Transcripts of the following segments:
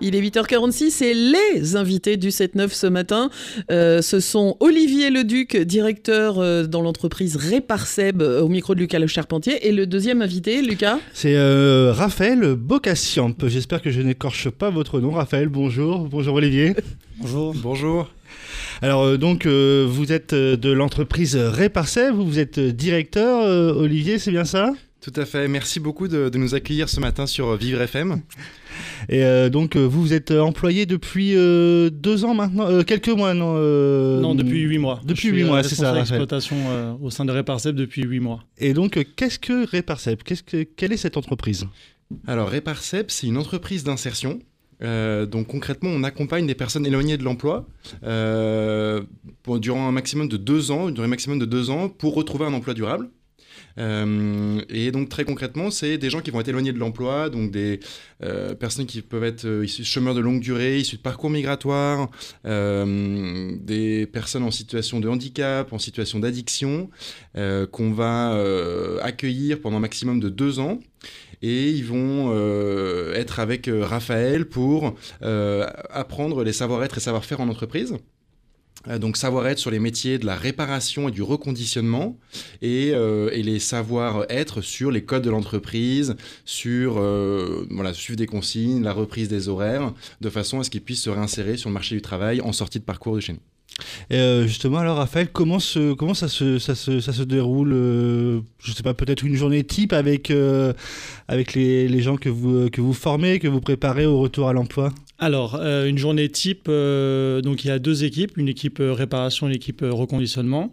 Il est 8h46 et les invités du 7-9 ce matin, euh, ce sont Olivier Leduc, directeur euh, dans l'entreprise Réparseb euh, au micro de Lucas Le Charpentier, et le deuxième invité, Lucas. C'est euh, Raphaël Bocassiamp. J'espère que je n'écorche pas votre nom. Raphaël, bonjour. Bonjour Olivier. Bonjour. Bonjour. Alors donc euh, vous êtes de l'entreprise Réparseb, vous êtes euh, directeur, euh, Olivier, c'est bien ça? Tout à fait. Merci beaucoup de, de nous accueillir ce matin sur euh, Vivre FM. Et euh, donc euh, vous vous êtes employé depuis euh, deux ans maintenant, euh, quelques mois non euh, Non, depuis 8 mois. Depuis huit mois, c'est ça, euh, au sein de Réparseb depuis 8 mois. Et donc qu'est-ce que Réparseb Qu'est-ce que quelle est cette entreprise? Alors, Réparsep, c'est une entreprise d'insertion. Euh, donc concrètement, on accompagne des personnes éloignées de l'emploi euh, pour- durant un maximum de deux ans, une durée maximum de deux ans, pour retrouver un emploi durable. Euh, et donc très concrètement, c'est des gens qui vont être éloignés de l'emploi, donc des euh, personnes qui peuvent être euh, chômeurs de longue durée, issues de parcours migratoires, des personnes en situation de handicap, en situation d'addiction, qu'on va accueillir pendant un maximum de deux ans. Et ils vont être avec Raphaël pour apprendre les savoir-être et savoir-faire en entreprise. Euh, Donc savoir-être sur les métiers de la réparation et du reconditionnement et, euh, et les savoir-être sur les codes de l'entreprise, sur euh, voilà, suivre des consignes, la reprise des horaires, de façon à ce qu'ils puissent se réinsérer sur le marché du travail en sortie de parcours de chez nous. Et euh, justement, alors Raphaël, comment, se, comment ça, se, ça, se, ça se déroule euh, Je sais pas, peut-être une journée type avec, euh, avec les, les gens que vous, que vous formez, que vous préparez au retour à l'emploi? Alors, euh, une journée type, donc il y a deux équipes, une équipe réparation et une équipe reconditionnement.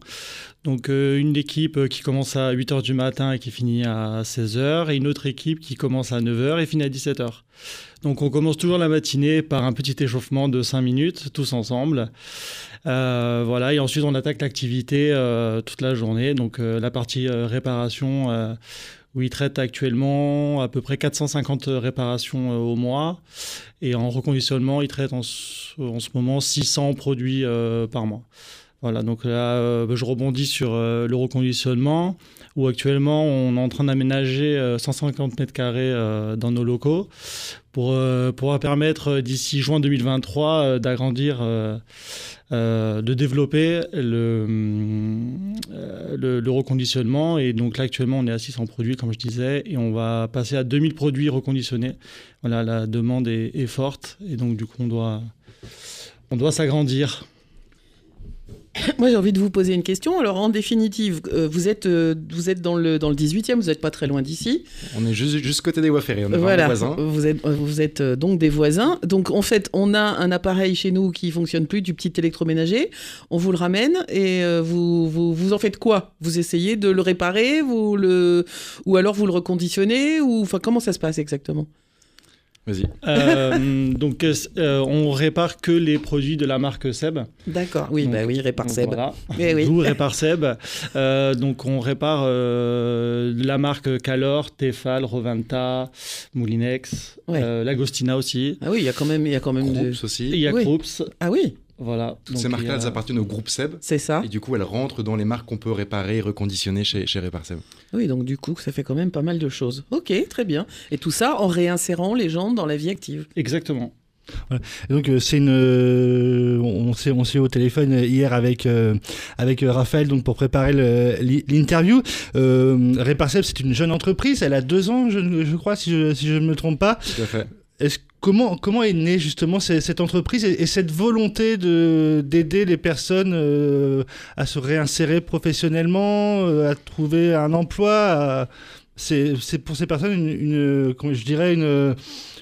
Donc euh, une équipe euh, qui commence à 8h du matin et qui finit à 16h, et une autre équipe qui commence à 9h et finit à 17h. Donc on commence toujours la matinée par un petit échauffement de 5 minutes, tous ensemble. Euh, voilà, et ensuite on attaque l'activité euh, toute la journée. Donc euh, la partie euh, réparation, où ils traitent actuellement à peu près 450 réparations au mois. Et en reconditionnement, ils traitent en, en ce moment 600 produits euh, par mois. Voilà, donc là, euh, je rebondis sur euh, le reconditionnement, où actuellement, on est en train d'aménager euh, 150 mètres carrés euh, dans nos locaux pour euh, pouvoir permettre euh, d'ici juin 2023 euh, d'agrandir, euh, euh, de développer le, euh, le, le reconditionnement. Et donc là, actuellement, on est à 600 produits, comme je disais, et on va passer à 2000 produits reconditionnés. Voilà, la demande est, est forte, et donc du coup, on doit, on doit s'agrandir. Moi, j'ai envie de vous poser une question. Alors, en définitive, euh, vous êtes, euh, vous êtes dans, le, dans le 18e, vous n'êtes pas très loin d'ici. On est juste, juste côté des voies ferrées, on est Voilà, voisins. vous êtes, vous êtes euh, donc des voisins. Donc, en fait, on a un appareil chez nous qui fonctionne plus, du petit électroménager. On vous le ramène et vous, vous, vous en faites quoi? Vous essayez de le réparer vous le... ou alors vous le reconditionnez ou... enfin, Comment ça se passe exactement? Vas-y. Euh, donc, euh, on répare que les produits de la marque Seb. D'accord, oui, Donc- bah oui, répare Seb. Voilà. Oui. Répare Seb. Euh, donc on répare euh, la marque Calor, Tefal, Roventa, Moulinex, Ouais. euh, Lagostina aussi. Ah oui, il y a quand même, il y a quand même de... Groups aussi. Il y a Oui. Krups. Ah oui, Voilà. Toutes Donc, ces marques-là, a- elles appartiennent au groupe Seb. c'est ça. Et du coup, elles rentrent dans les marques qu'on peut réparer et reconditionner chez, chez. Oui, donc du coup, ça fait quand même pas mal de choses. Ok, très bien. Et tout ça en réinsérant les gens dans la vie active. Exactement. Donc euh, c'est une, euh, on s'est on s'est eu au téléphone hier avec euh, avec euh, Raphaël donc pour préparer l'interview. Euh, Réparseb c'est une jeune entreprise, elle a deux ans je, je crois si je si je ne me trompe pas. Tout à fait. Comment comment est née justement ce- cette entreprise et, et cette volonté de d'aider les personnes euh, à se réinsérer professionnellement, euh, à trouver un emploi. C'est pour ces personnes une, je dirais une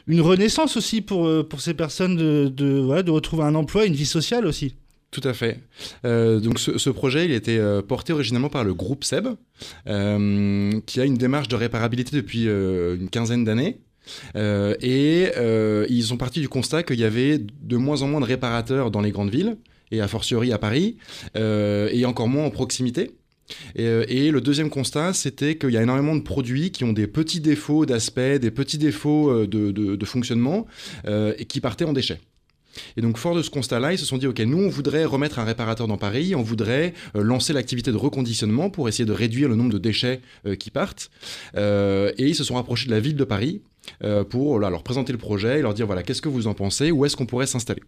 une renaissance aussi pour euh, pour ces personnes de de voilà, de retrouver un emploi, une vie sociale aussi? Tout à fait. Donc ce, projet, il était porté originalement par le groupe Seb, qui a une démarche de réparabilité depuis une quinzaine d'années. Euh, et euh, ils sont partis du constat qu'il y avait de moins en moins de réparateurs dans les grandes villes, et a fortiori à Paris, euh, et encore moins en proximité. Et, le deuxième constat, c'était qu'il y a énormément de produits qui ont des petits défauts d'aspect, des petits défauts de, de- fonctionnement, et qui partaient en déchets. Et donc, fort de ce constat-là, ils se sont dit, OK, nous, on voudrait remettre un réparateur dans Paris, on voudrait euh, lancer l'activité de reconditionnement pour essayer de réduire le nombre de déchets euh, qui partent. Euh, et ils se sont rapprochés de la ville de Paris pour leur présenter le projet et leur dire, voilà, qu'est-ce que vous en pensez, où est-ce qu'on pourrait s'installer?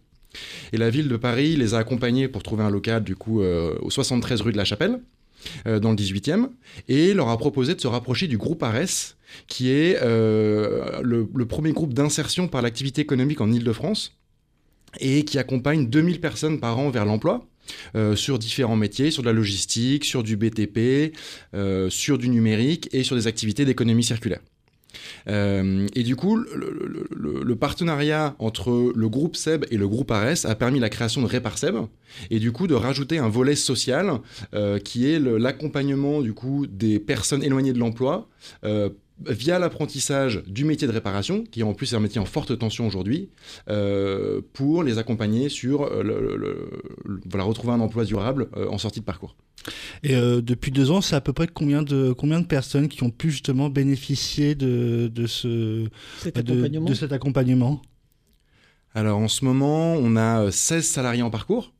Et la ville de Paris les a accompagnés pour trouver un local, du coup, au 73 rue de la Chapelle, dans le 18e, et leur a proposé de se rapprocher du groupe ARES, qui est le, le premier groupe d'insertion par l'activité économique en Ile-de-France et qui accompagne 2000 personnes par an vers l'emploi. euh, sur différents métiers, sur de la logistique, sur du BTP, euh, sur du numérique et sur des activités d'économie circulaire. Euh, et du coup, le, le- le- le partenariat entre le groupe SEB et le groupe ARES a permis la création de Réparseb et du coup de rajouter un volet social euh, qui est l'accompagnement du coup des personnes éloignées de l'emploi euh, via l'apprentissage du métier de réparation, qui en plus est un métier en forte tension aujourd'hui, euh, pour les accompagner sur euh, le, le- le- le- voilà, retrouver un emploi durable euh, en sortie de parcours. Et euh, depuis deux ans, c'est à peu près combien de, combien de personnes qui ont pu justement bénéficier de, de, ce, Cet de- accompagnement? de cet accompagnement? Alors en ce moment, on a euh, 16 salariés en parcours.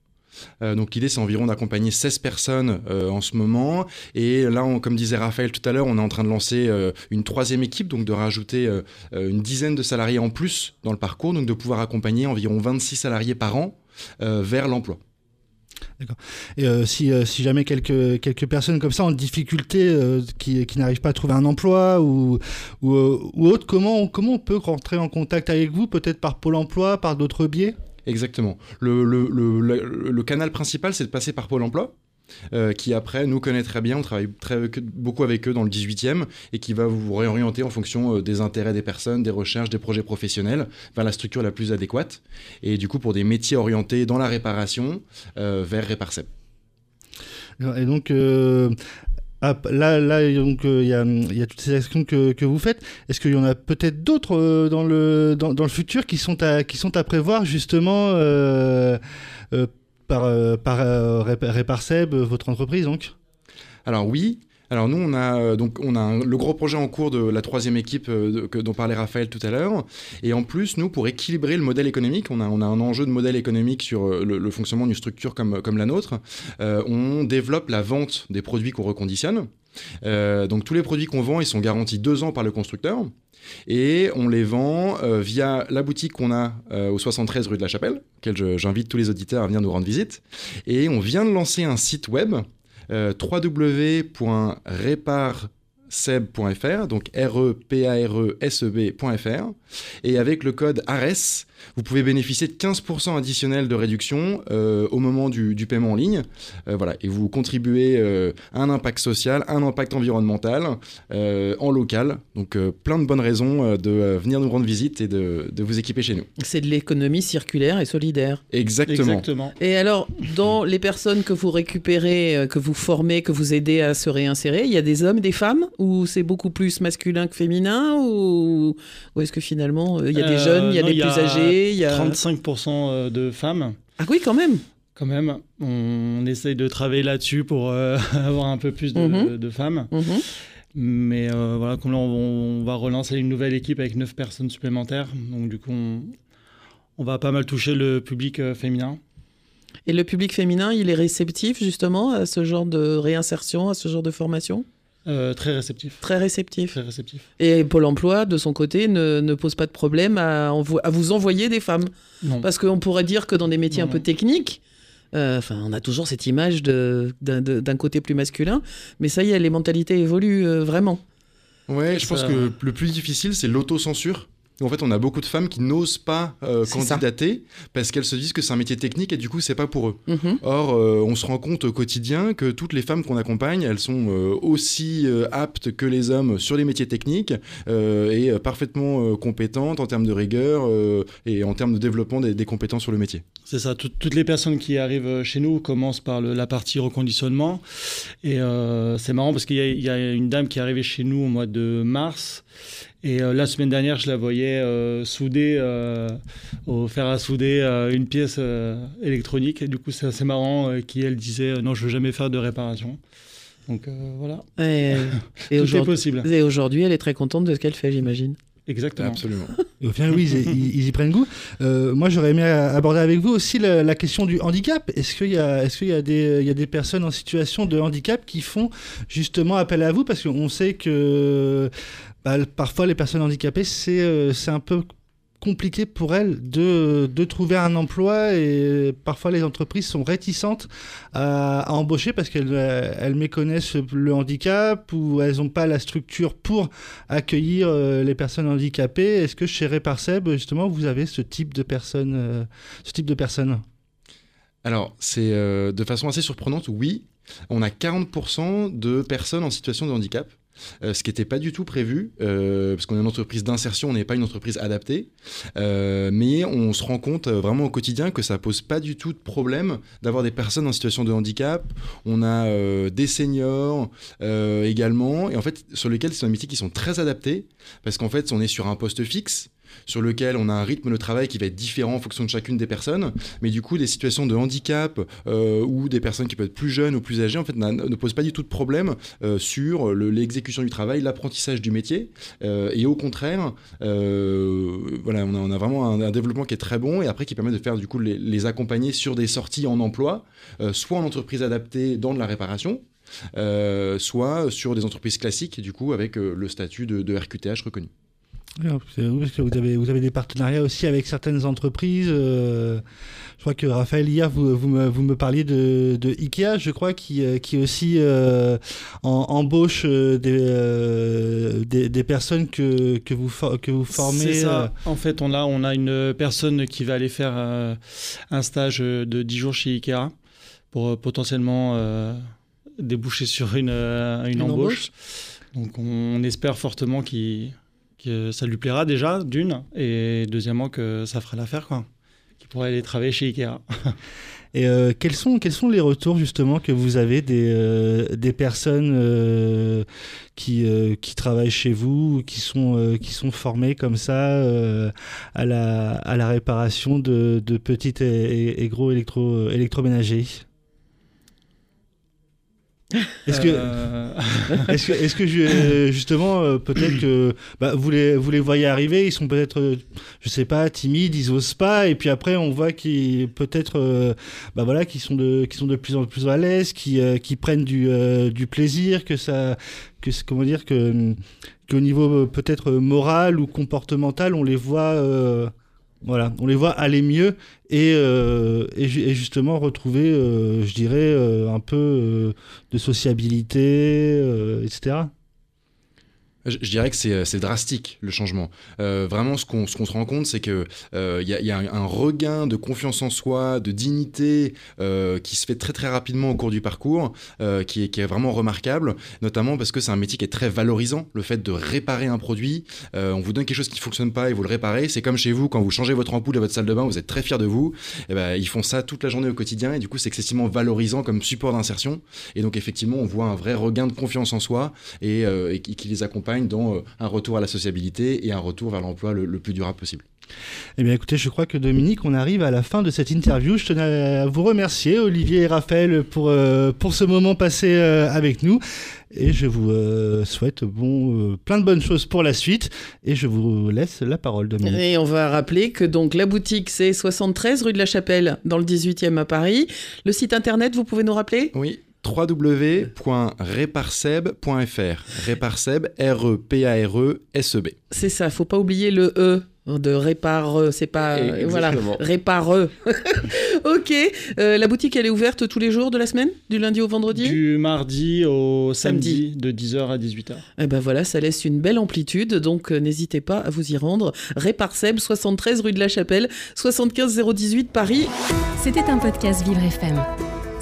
Euh, donc l'idée c'est environ d'accompagner 16 personnes euh, en ce moment. Et là comme disait Raphaël tout à l'heure on est en train de lancer euh, une troisième équipe donc de rajouter une dizaine de salariés en plus dans le parcours donc de pouvoir accompagner environ 26 salariés par an vers l'emploi. Et euh, si, jamais quelques, quelques personnes comme ça en difficulté, euh, qui, n'arrivent pas à trouver un emploi ou, ou, autre, comment, comment on peut rentrer en contact avec vous Peut-être par Pôle emploi, par d'autres biais? Exactement. Le, canal principal, c'est de passer par Pôle emploi, euh, qui après nous connaît très bien. On travaille beaucoup avec eux dans le 18e et qui va vous réorienter en fonction euh, des intérêts des personnes, des recherches, des projets professionnels vers la structure la plus adéquate. Et du coup, pour des métiers orientés dans la réparation, euh, vers Réparseb. Et donc, ah, là, donc, euh, il y, a, toutes ces actions que, vous faites. Est-ce qu'il y en a peut-être d'autres euh, dans, le, dans, le futur qui sont à, qui sont à prévoir justement euh, euh, par, euh, par euh, Réparseb, votre entreprise donc Alors oui. Alors nous, on a euh, donc on a le gros projet en cours de la troisième équipe euh, que, dont parlait Raphaël tout à l'heure. Et en plus, nous, pour équilibrer le modèle économique, on a, on a un enjeu de modèle économique sur euh, le, fonctionnement d'une structure comme, comme la nôtre. On développe la vente des produits qu'on reconditionne. Donc tous les produits qu'on vend, ils sont garantis deux ans par le constructeur. Et on les vend via la boutique qu'on a au 73 rue de la Chapelle, auquel j'invite tous les auditeurs à venir nous rendre visite. Et on vient de lancer un site web www.reparseb.fr, donc r et avec le code ARES, vous pouvez bénéficier de 15% additionnel de réduction euh, au moment du, du paiement en ligne. Euh, voilà, et vous contribuez euh, à un impact social, un impact environnemental euh, en local. Donc euh, plein de bonnes raisons euh, de euh, venir nous rendre visite et de, de vous équiper chez nous. C'est de l'économie circulaire et solidaire. Exactement. Exactement. Et alors, dans les personnes que vous récupérez, euh, que vous formez, que vous aidez à se réinsérer, il y a des hommes, des femmes Ou c'est beaucoup plus masculin que féminin Ou, ou est-ce que finalement, euh, il y a des Euh, jeunes, il y a non, des y plus a âgés il y a... 35% de femmes. Ah oui, quand même Quand même, on essaye de travailler là-dessus pour euh, avoir un peu plus de, Mhm. de femmes. Mhm. Mais euh, voilà, comme là, on, on va relancer une nouvelle équipe avec 9 personnes supplémentaires. Donc, du coup, on, on va pas mal toucher le public euh, féminin. Et le public féminin, il est réceptif justement à ce genre de réinsertion, à ce genre de formation? Euh, très réceptif. Très réceptif. Très réceptif. Et Pôle emploi, de son côté, ne, ne pose pas de problème à, à vous envoyer des femmes. Non. Parce qu'on pourrait dire que dans des métiers Non, un peu non. techniques, euh, enfin, on a toujours cette image d'un côté plus masculin, mais ça y est, les mentalités évoluent euh, vraiment. Ouais, je pense que le plus difficile, c'est l'autocensure. En fait, on a beaucoup de femmes qui n'osent pas euh, ça. candidater parce qu'elles se disent que c'est un métier technique et du coup, c'est pas pour eux. Mhm. Or, euh, on se rend compte au quotidien que toutes les femmes qu'on accompagne, elles sont euh, aussi euh, aptes que les hommes sur les métiers techniques euh, et parfaitement euh, compétentes en termes de rigueur euh, et en termes de développement des, des compétences sur le métier. C'est ça, tout- toutes les personnes qui arrivent chez nous commencent par le- la partie reconditionnement. Et euh, c'est marrant parce qu'il y, y a une dame qui est arrivée chez nous au mois de mars. Et euh, la semaine dernière, je la voyais euh, souder, euh, au fer à souder euh, une pièce euh, électronique. Et du coup, c'est assez marrant euh, qui, elle, disait euh, Non, je veux jamais faire de réparation. Donc euh, voilà, Et, et tout est aujourd'hui, possible. et aujourd'hui, elle est très contente de ce qu'elle fait, j'imagine. Exactement. Absolument. Et au final, oui, ils, ils- ils y prennent goût. Euh, moi, j'aurais aimé aborder avec vous aussi la, la question du handicap. Est-ce qu'il y a, est-ce qu'il y a des, il y a des personnes en situation de handicap qui font justement appel à vous? Parce qu'on sait que bah, parfois les personnes handicapées, c'est, euh, c'est un peu compliqué pour elles de, trouver un emploi et parfois les entreprises sont réticentes à, embaucher parce qu'elles euh, méconnaissent le handicap ou elles n'ont pas la structure pour accueillir euh, les personnes handicapées. Est-ce que chez Reparseb, justement, vous avez ce type de personnes, Alors, c'est de façon assez surprenante, oui. On a 40% de personnes en situation de handicap. Euh, ce qui n'était pas du tout prévu, euh, parce qu'on est une entreprise d'insertion, on n'est pas une entreprise adaptée. Euh, mais on se rend compte vraiment au quotidien que ça pose pas du tout de problème d'avoir des personnes en situation de handicap. On a des seniors également, et en fait, sur lesquels c'est un métier qui sont très adaptés, parce qu'en fait, on est sur un poste fixe sur lequel on a un rythme de travail qui va être différent en fonction de chacune des personnes, mais du coup des situations de handicap euh, ou des personnes qui peuvent être plus jeunes ou plus âgées en fait ne posent pas du tout de problème euh, sur le- l'exécution du travail, l'apprentissage du métier, Euh, et au contraire, voilà, on a, vraiment un, développement qui est très bon et après qui permet de faire du coup les, accompagner sur des sorties en emploi, soit en entreprise adaptée dans de la réparation. soit sur des entreprises classiques, du coup, avec le statut de, de RQTH reconnu. Oui, parce que vous avez, vous avez des partenariats aussi avec certaines entreprises. euh, je crois que Raphaël, hier, vous, vous, me, vous me parliez de, de Ikea, je crois, qui, euh, qui aussi euh, en- embauche des, euh, des, des personnes que, que, vous, for- que vous formez. C'est ça. En fait, on a, on a une personne qui va aller faire un stage de 10 jours chez Ikea pour potentiellement déboucher sur une, une Une embauche. Donc on, espère fortement qu'il- que ça lui plaira déjà, d'une, et deuxièmement que ça fera l'affaire, quoi. Qu'il pourra aller travailler chez Ikea. Et euh, quels, sont, quels sont les retours justement que vous avez des, euh, des personnes euh, qui, qui travaillent chez vous, qui sont, qui sont formées comme ça à, la, à la réparation de, de petits et, et- et gros électro, électroménagers? Est-ce que, Euh, est-ce que, est-ce que je- justement, euh, peut-être que bah, vous, les, vous les voyez arriver, ils sont peut-être, euh, je sais pas, timides, ils osent pas, et puis après on voit qu'ils peut-être, bah voilà, qu'ils sont de, qu'ils sont de plus en plus à l'aise, qui, qui prennent du, du plaisir, que ça, que c'est- comment dire que qu'au niveau peut-être moral ou comportemental, on les voit. Voilà, on les voit aller mieux et, euh, et, ju- et justement retrouver, euh, je dirais, euh, un peu de sociabilité, etc. Je, dirais que c'est c'est drastique le changement. Euh, vraiment, ce qu'on se rend compte, c'est que euh, y a, un, regain de confiance en soi, de dignité euh, qui se fait très très rapidement au cours du parcours, euh, qui, est, vraiment remarquable, notamment parce que c'est un métier qui est très valorisant. Le fait de réparer un produit, euh, on vous donne quelque chose qui fonctionne pas et vous le réparez. C'est comme chez vous quand vous changez votre ampoule à votre salle de bain, vous êtes très fier de vous. Et ben, ils font ça toute la journée au quotidien et du coup c'est excessivement valorisant comme support d'insertion. Et donc effectivement, on voit un vrai regain de confiance en soi et, euh, qui les accompagne dans euh, un retour à la sociabilité et un retour vers l'emploi le, le plus durable possible. Eh bien écoutez, je crois que Dominique, on arrive à la fin de cette interview. Je tenais à vous remercier, Olivier et Raphaël, pour, euh, pour ce moment passé euh, avec nous. Et je vous euh, souhaite bon, euh, plein de bonnes choses pour la suite. Et je vous laisse la parole, Dominique. Et on va rappeler que donc la boutique c'est 73 rue de la Chapelle dans le 18e à Paris. Le site internet, vous pouvez nous rappeler? Oui, www.reparseb.fr. Reparseb, R-E-P-A-R-E-S-E-B. C'est ça, faut pas oublier le E de répare, c'est pas euh, voilà, répare. ok, Euh, la boutique elle est ouverte tous les jours de la semaine, du lundi au vendredi? du mardi au samedi, de 10h à 18h. Eh ben voilà, ça laisse une belle amplitude, donc euh, n'hésitez pas à vous y rendre. Réparseb, 73 rue de la Chapelle, 75 018 Paris. C'était un podcast Vivre FM.